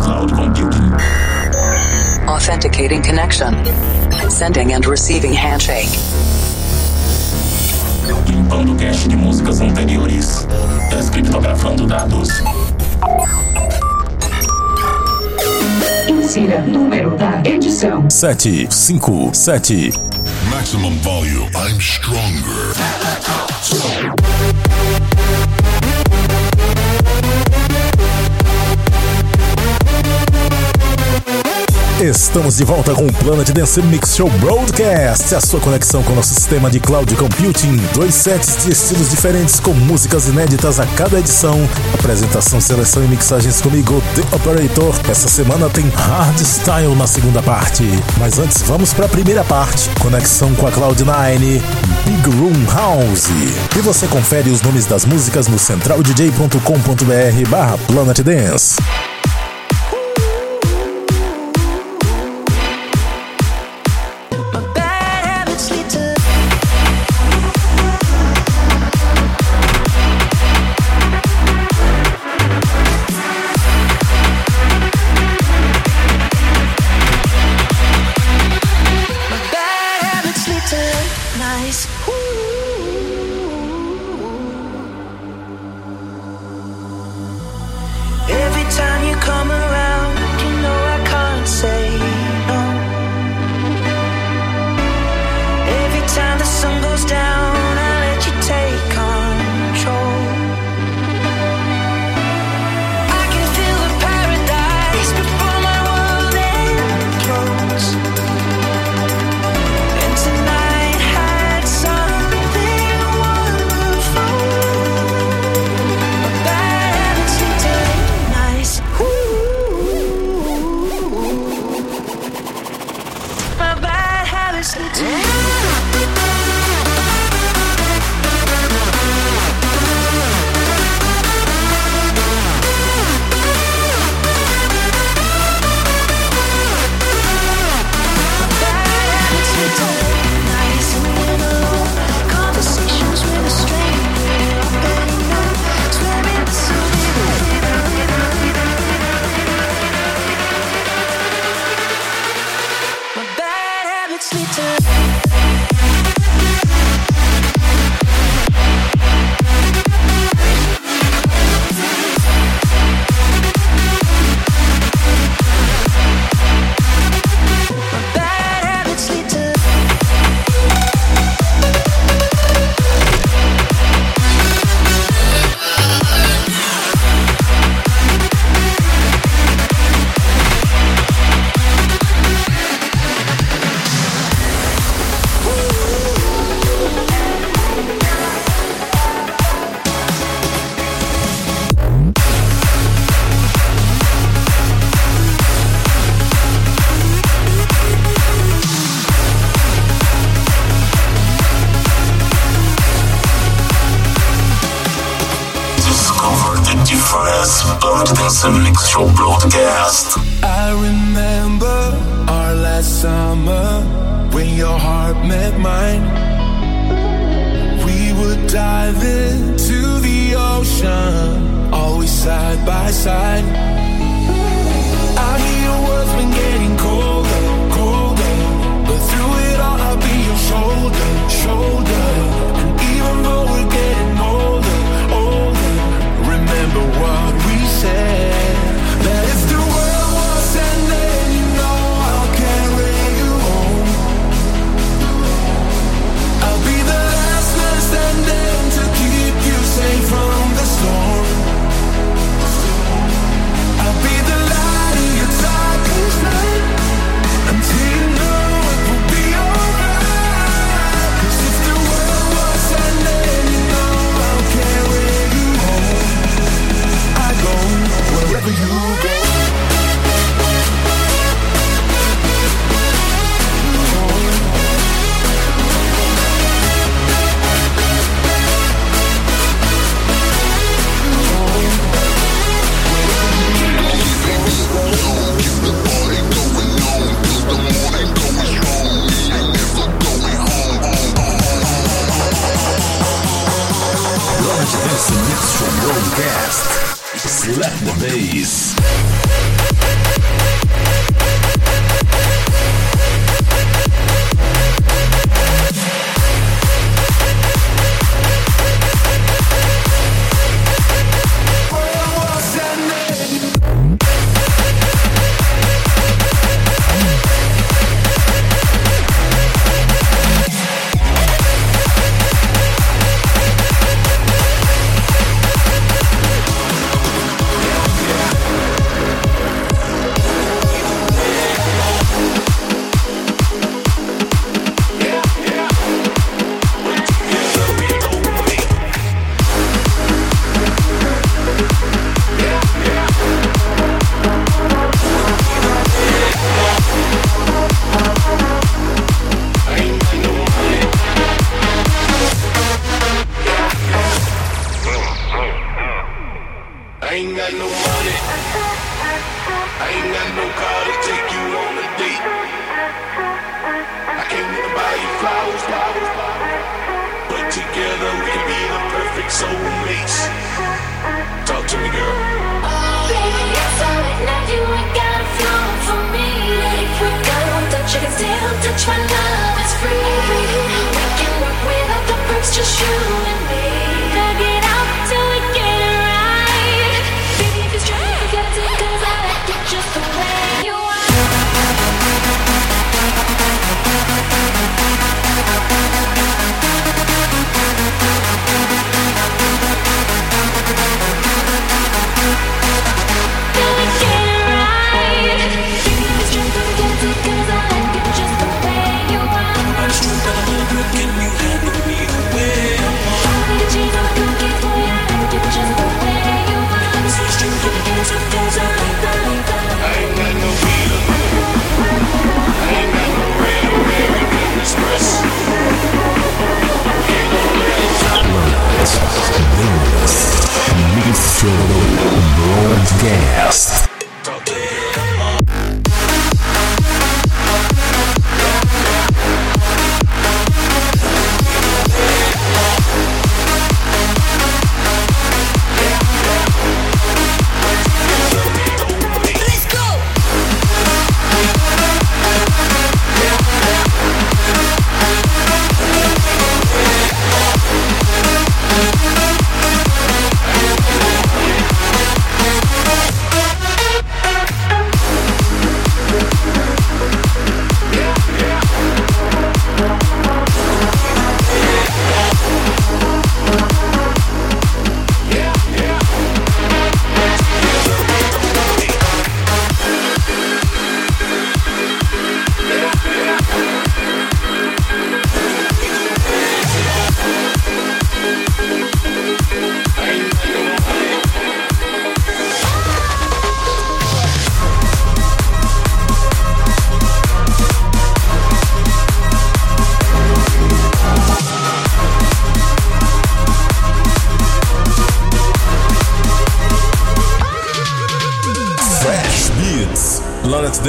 cloud computing. Authenticating connection. Sending and receiving handshake. Limpando cache de músicas anteriores. Descriptografando dados. Insira número da edição: 7, 5, 7. Maximum volume. I'm stronger. Estamos de volta com o Planet Dance Mix Show Broadcast, a sua conexão com o nosso sistema de cloud computing. Dois sets de estilos diferentes com músicas inéditas a cada edição. Apresentação, seleção e mixagens comigo, The Operator. Essa semana tem Hardstyle na segunda parte. Mas antes, vamos para a primeira parte: conexão com a Cloud9, Big Room House. E você confere os nomes das músicas no centraldj.com.br/barra Planet Dance.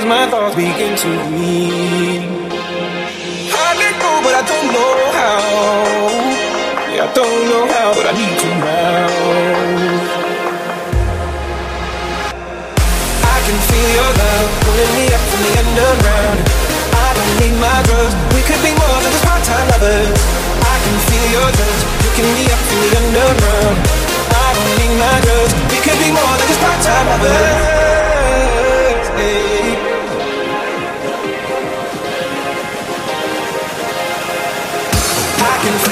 as my thoughts begin to read. Hardly know, but I don't know how. Yeah, I don't know how, but I need to now. I can feel your love pulling me up from the underground. I don't need my drugs. We could be more than just part-time lovers. I can feel your touch picking me up from the underground. I don't need my drugs. We could be more than just part-time lovers. Hey.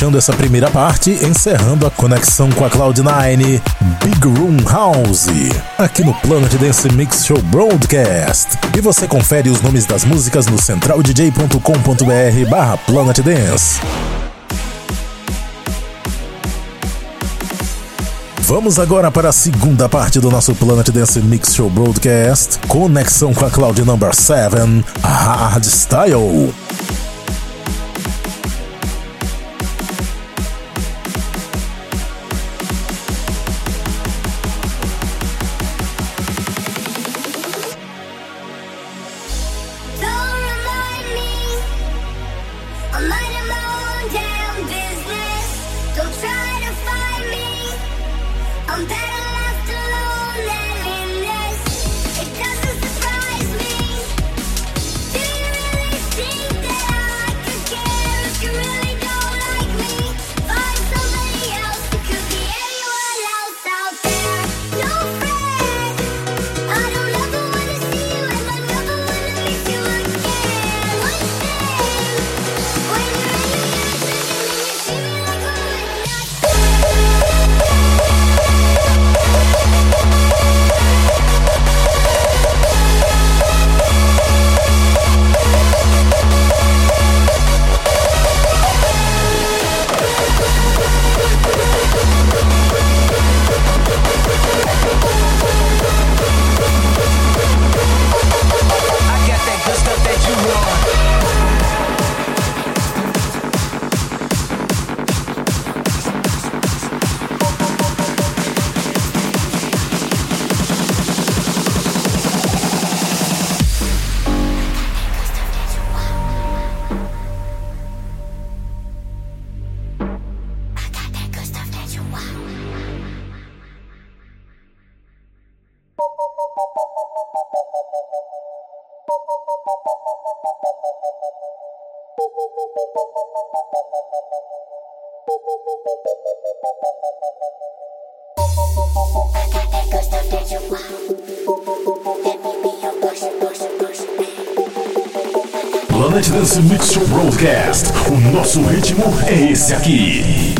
Fechando essa primeira parte, encerrando a conexão com a Cloud9 Big Room House, aqui no Planet Dance Mix Show Broadcast. E você confere os nomes das músicas no centraldj.com.br barra Planet Dance. Vamos agora para a segunda parte do nosso Planet Dance Mix Show Broadcast, conexão com a Cloud Number 7, Hardstyle. Planet ritmo é esse aqui.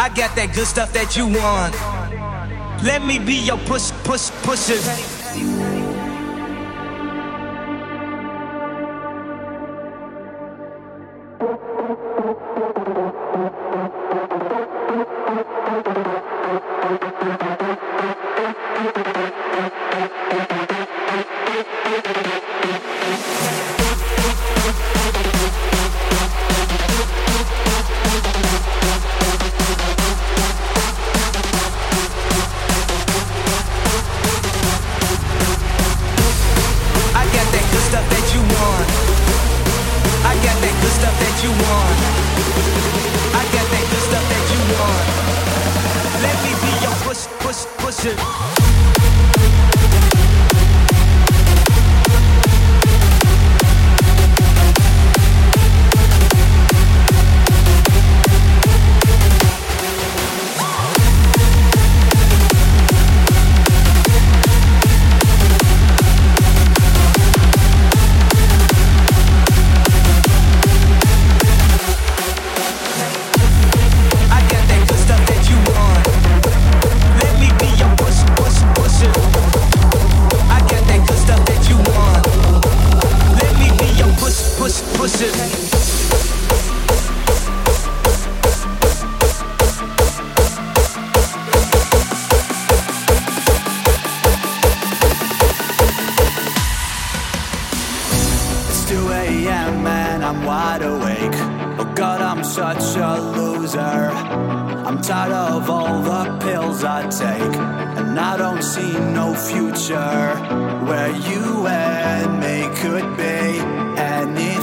I got that good stuff that you want. Let me be your push, push, pusher.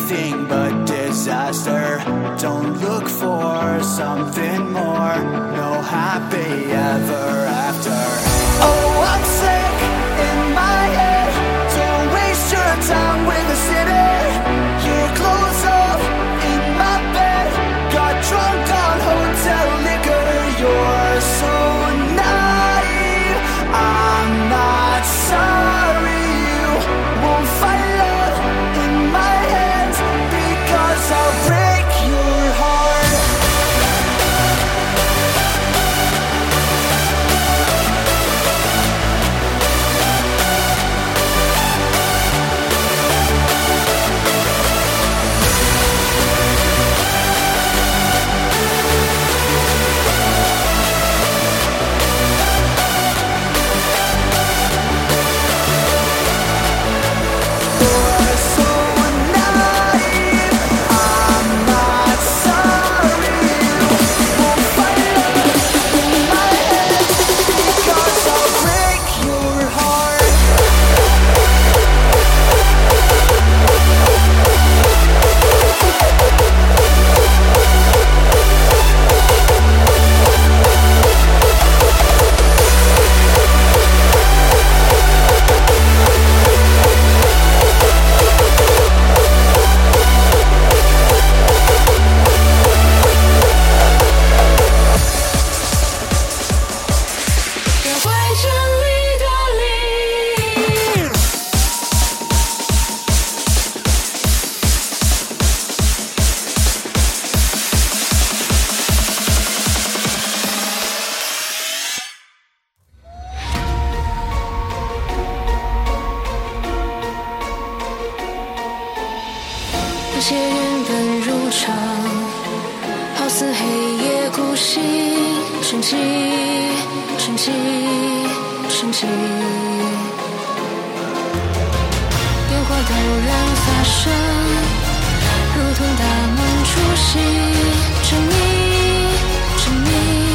anything but disaster. Don't look for something more, no happy ever. 切原本如常好似黑夜孤星沉寂沉寂沉寂烟花都让发生如同大梦初醒沉迷沉迷。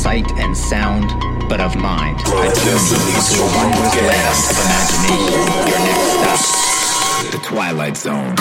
sight and sound, but of mind. I turn you to a wondrous land of imagination. Your next stop, the Twilight Zone.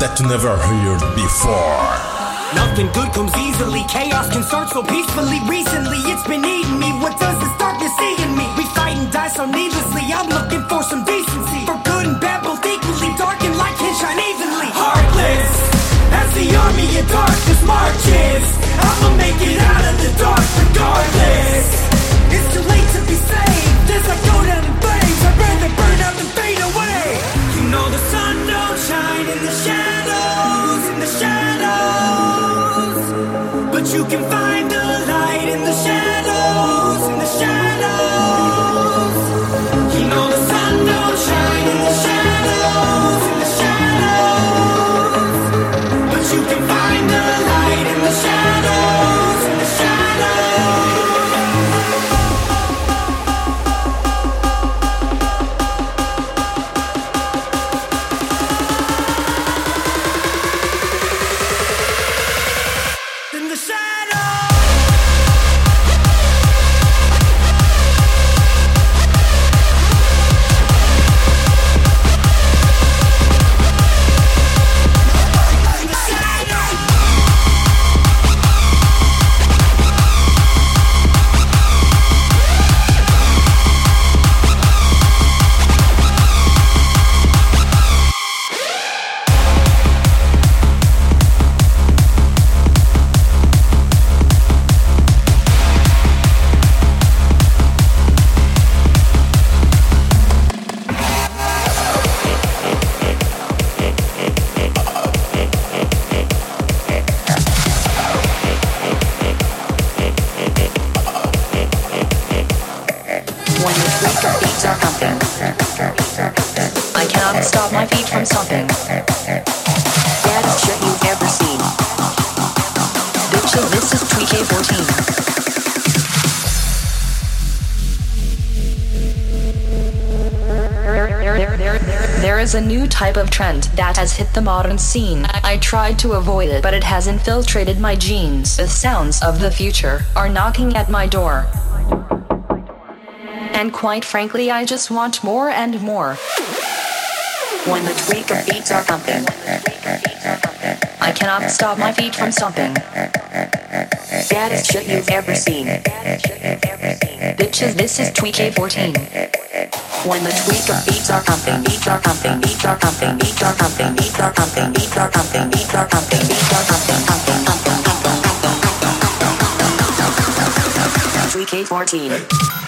that you never heard before. Nothing good comes easily, chaos can start so peacefully. you can find type of trend that has hit the modern scene. I tried to avoid it, but it has infiltrated my genes. The sounds of the future are knocking at my door. And quite frankly, I just want more and more. When the Tweekaz beats are pumping, I cannot stop my feet from stomping. Baddest shit you've ever seen. Bitches, this is Tweekay 14 when the Tweekaz beats are pumping, beats are pumping, beats are pumping, beats are pumping, beats are pumping, beats are pumping, beats are pumping, beats are pumping, pumping, pumping, pumping, pumping, Tweekay 14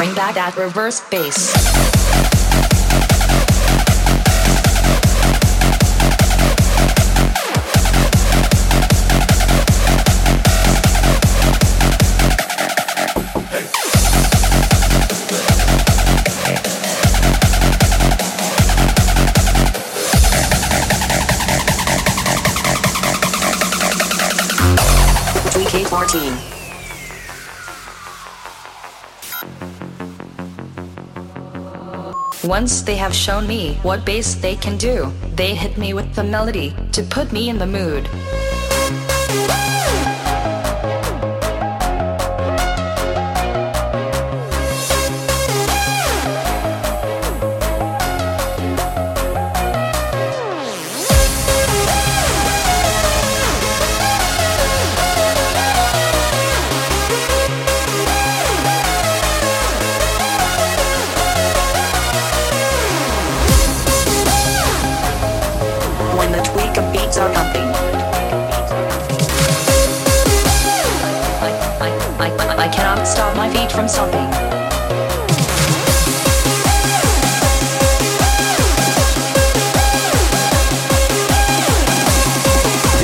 bring back that reverse bass. 14 Once they have shown me what bass they can do, they hit me with the melody to put me in the mood. Stop my feet from stomping.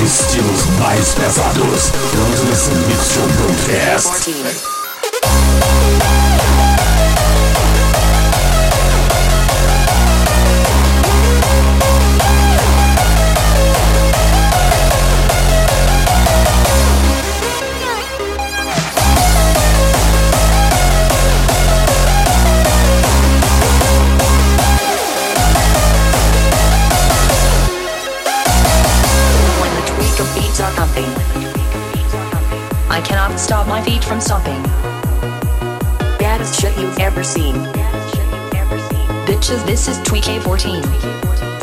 Estilos mais pesados. Transmissão Mix Show Broadcast. 14 my feet from stomping. Baddest shit you've ever seen. Bitches, this is Tweekay 14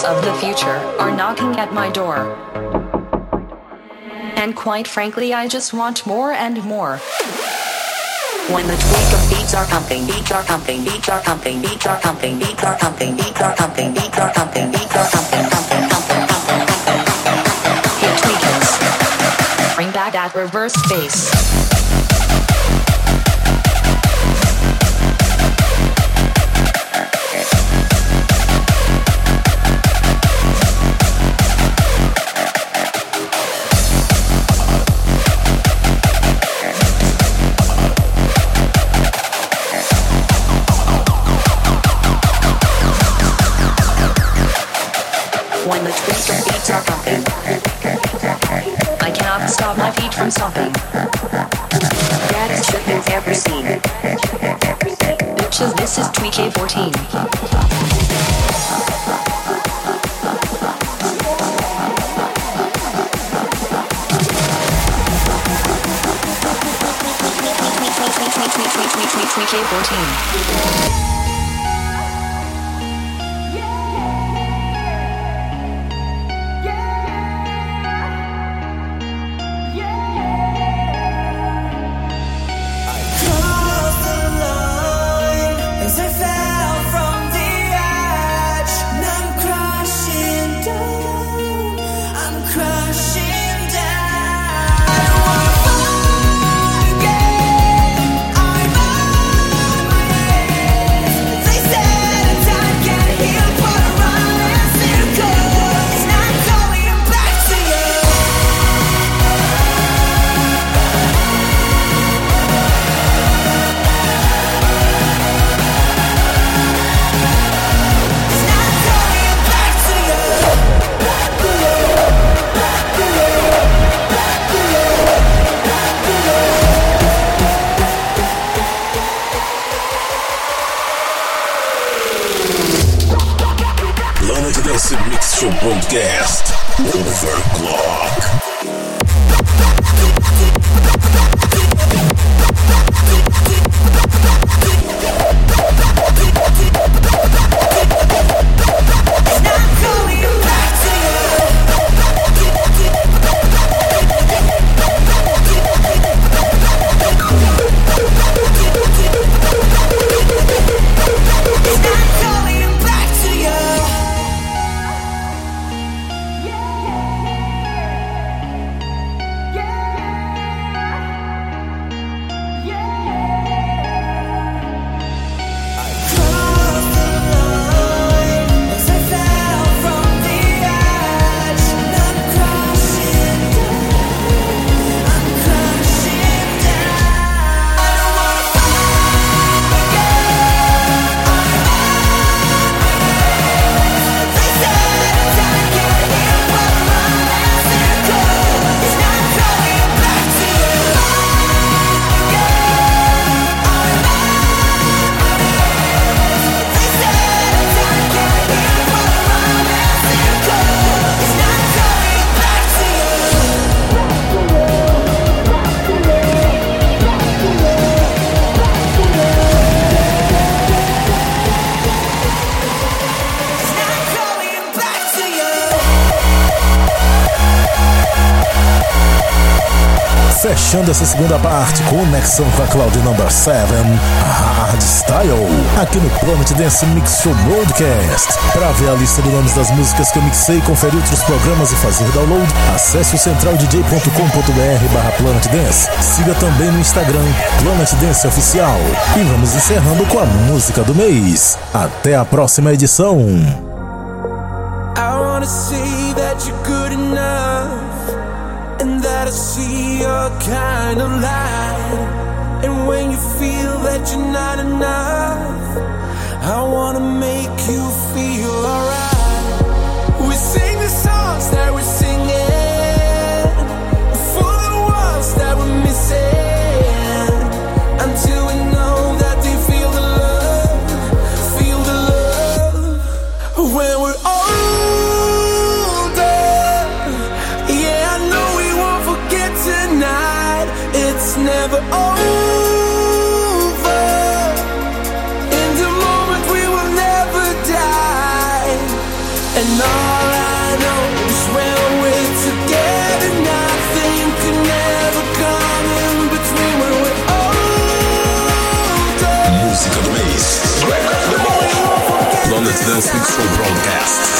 The of the future are knocking at my door. And quite frankly, I just want more and more. When the tweak of beats are pumping, beats are pumping, beats are pumping, beats are pumping, beats are pumping, beats are pumping, beats are pumping, beats are pumping, pumping, pumping, pumping, pumping, pumping, pumping. Hit tweakers. Bring back that reverse bass. When stop my feet from they've ever seen. Bitches, this is Tweekay 14 Tweekay 14 Fechando essa segunda parte, conexão com a Cloud Number 7, Hardstyle, aqui no Planet Dance Mix Show Broadcast. Para ver a lista de nomes das músicas que eu mixei, conferir outros programas e fazer download, acesse o centraldj.com.br barra Planet Dance. Siga também no Instagram, Planet Dance Oficial. E vamos encerrando com a música do mês. Até a próxima edição. I wanna say that you're good enough I see your kind of light. And when you feel that you're not enough, I wanna make you feel alright. We sing Show Broadcast.